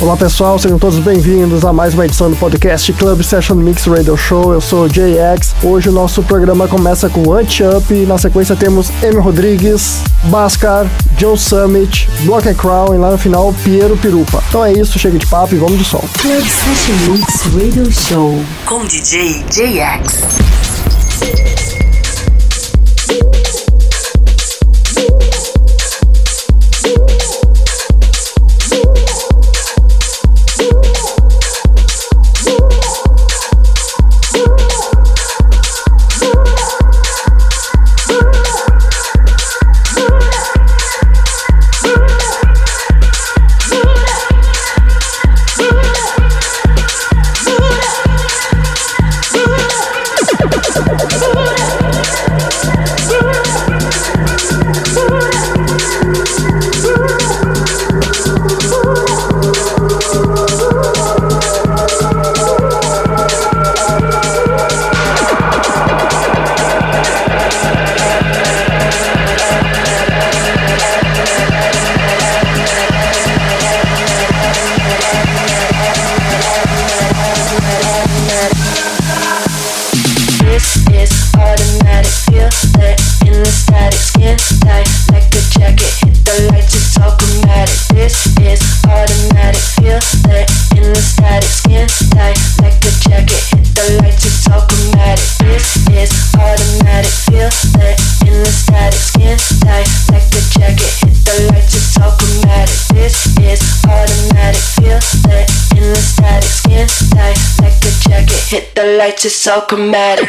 Olá pessoal, sejam todos bem-vindos a mais uma edição do podcast Club Session Mix Radio Show. Eu sou o JX. Hoje o nosso programa começa com Anti Up. Na sequência temos M. Rodrigues, Bascar, Joe Summit, Block and Crown e lá no final Piero Pirupa. Então é isso, chega de papo e vamos de som. Club Session Mix Radio Show com DJ JX. Like a jacket. Hit the lights, it's all chromatic. This is automatic. Feel that skin tight like a jacket. Hit the lights, it's automatic.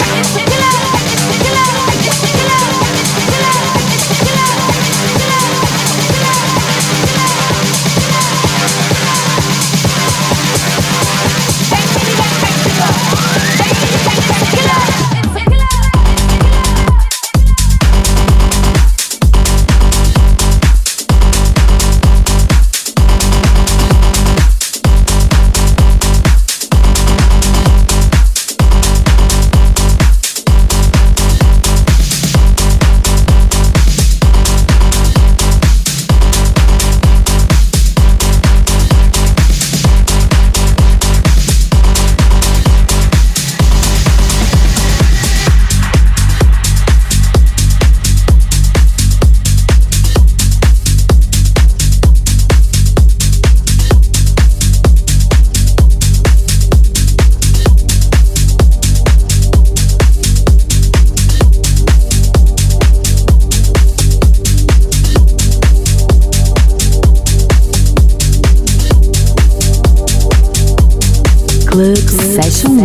Club Session.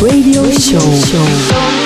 Radio Show.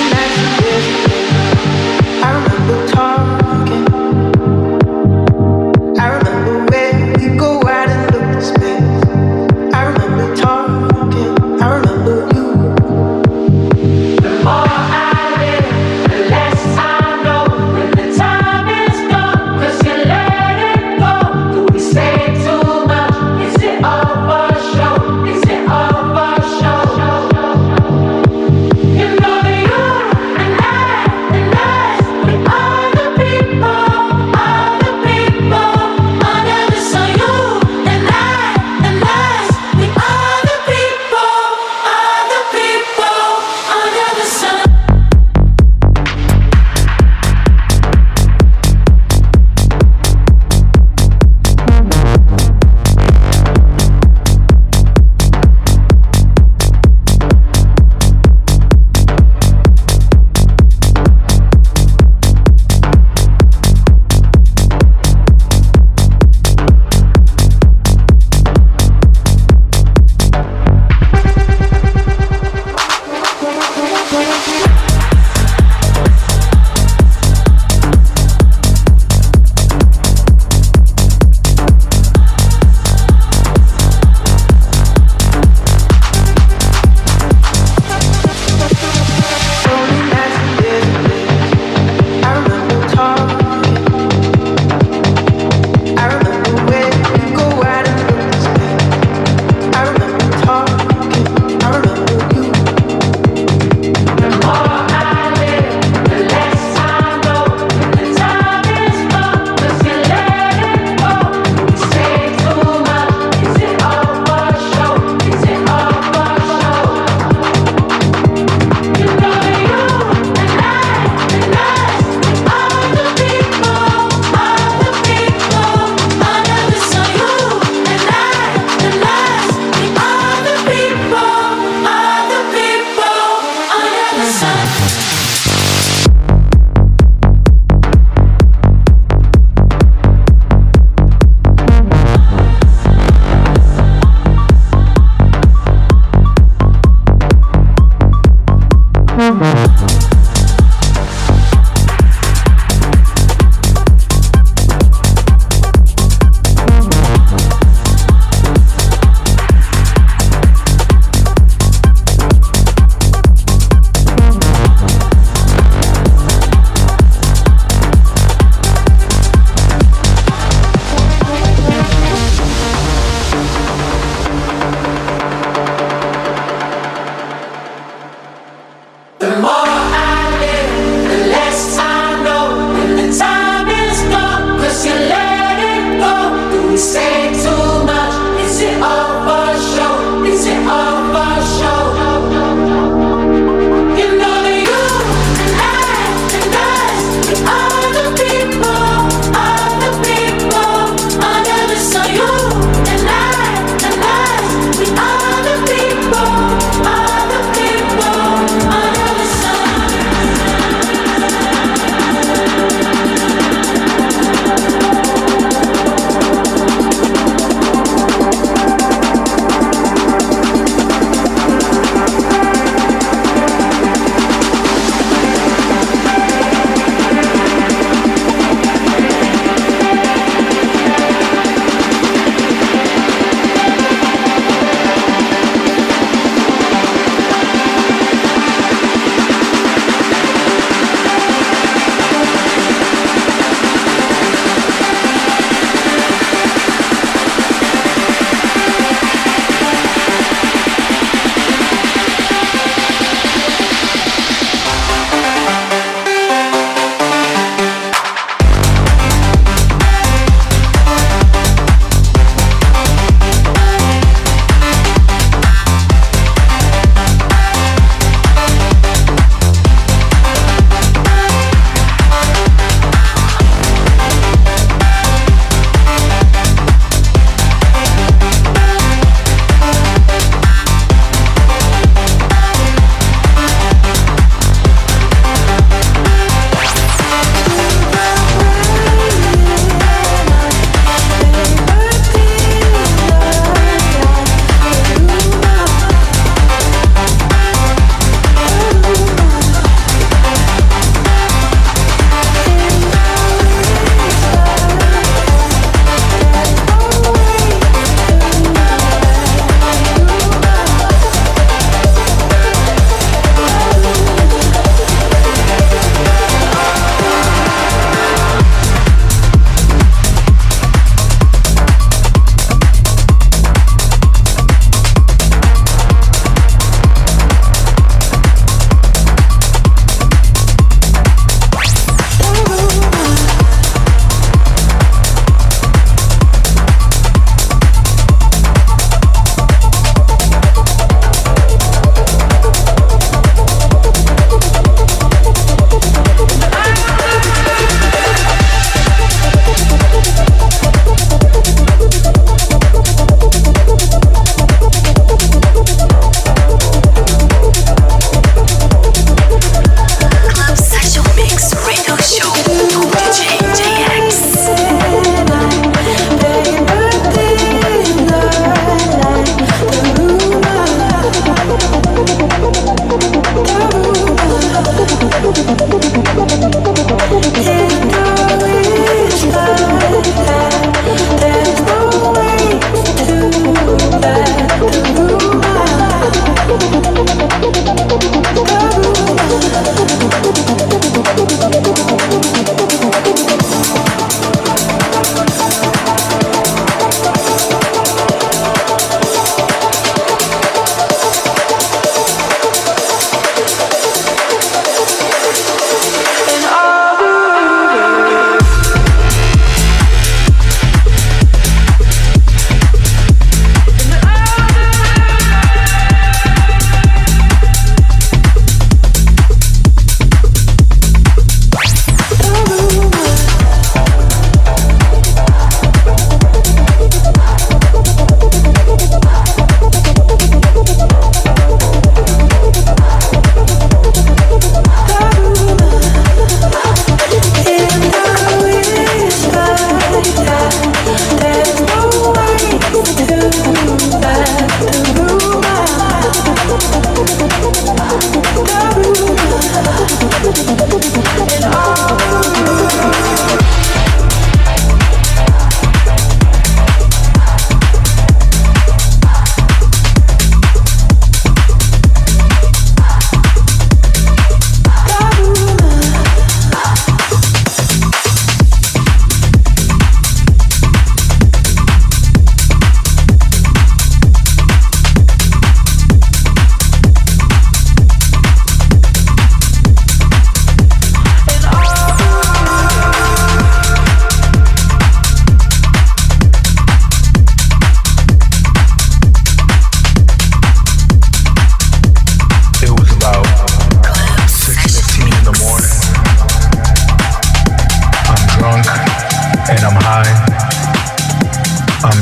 I'm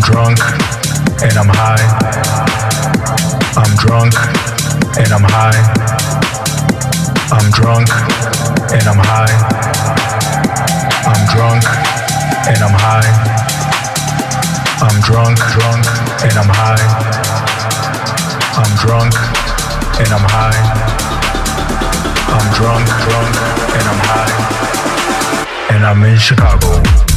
drunk and I'm high. I'm drunk and I'm high. I'm drunk and I'm high. I'm drunk, drunk and I'm high. I'm drunk and I'm high. I'm drunk, drunk and I'm high. And I'm in Chicago.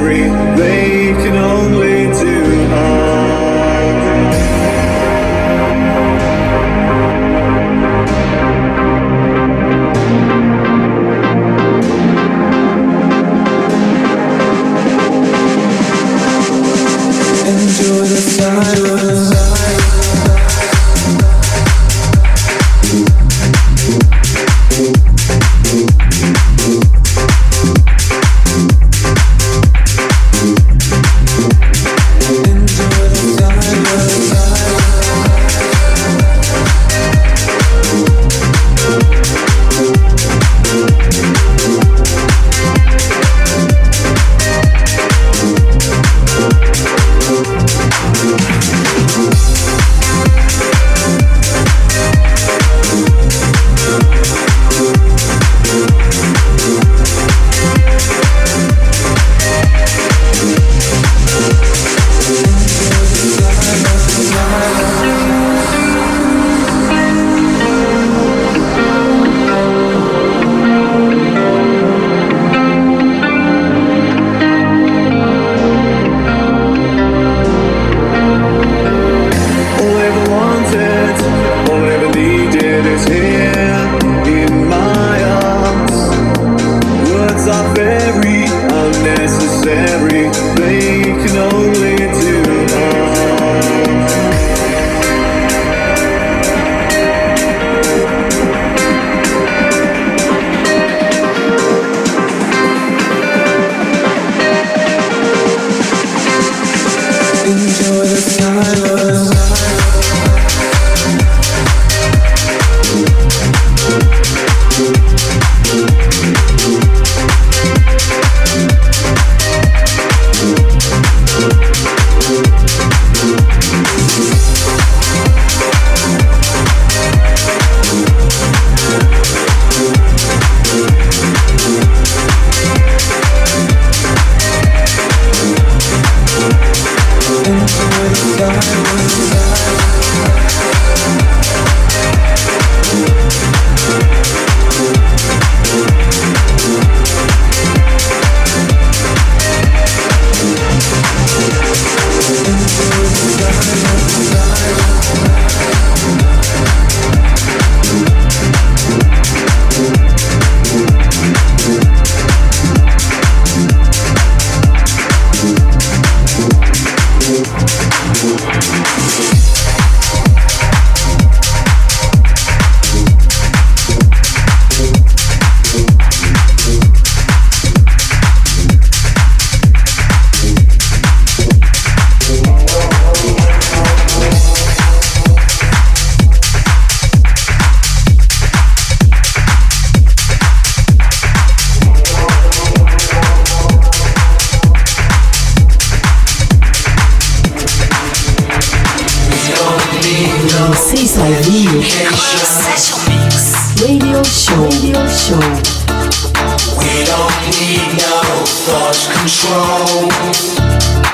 show. Radio show. We don't need no thought control.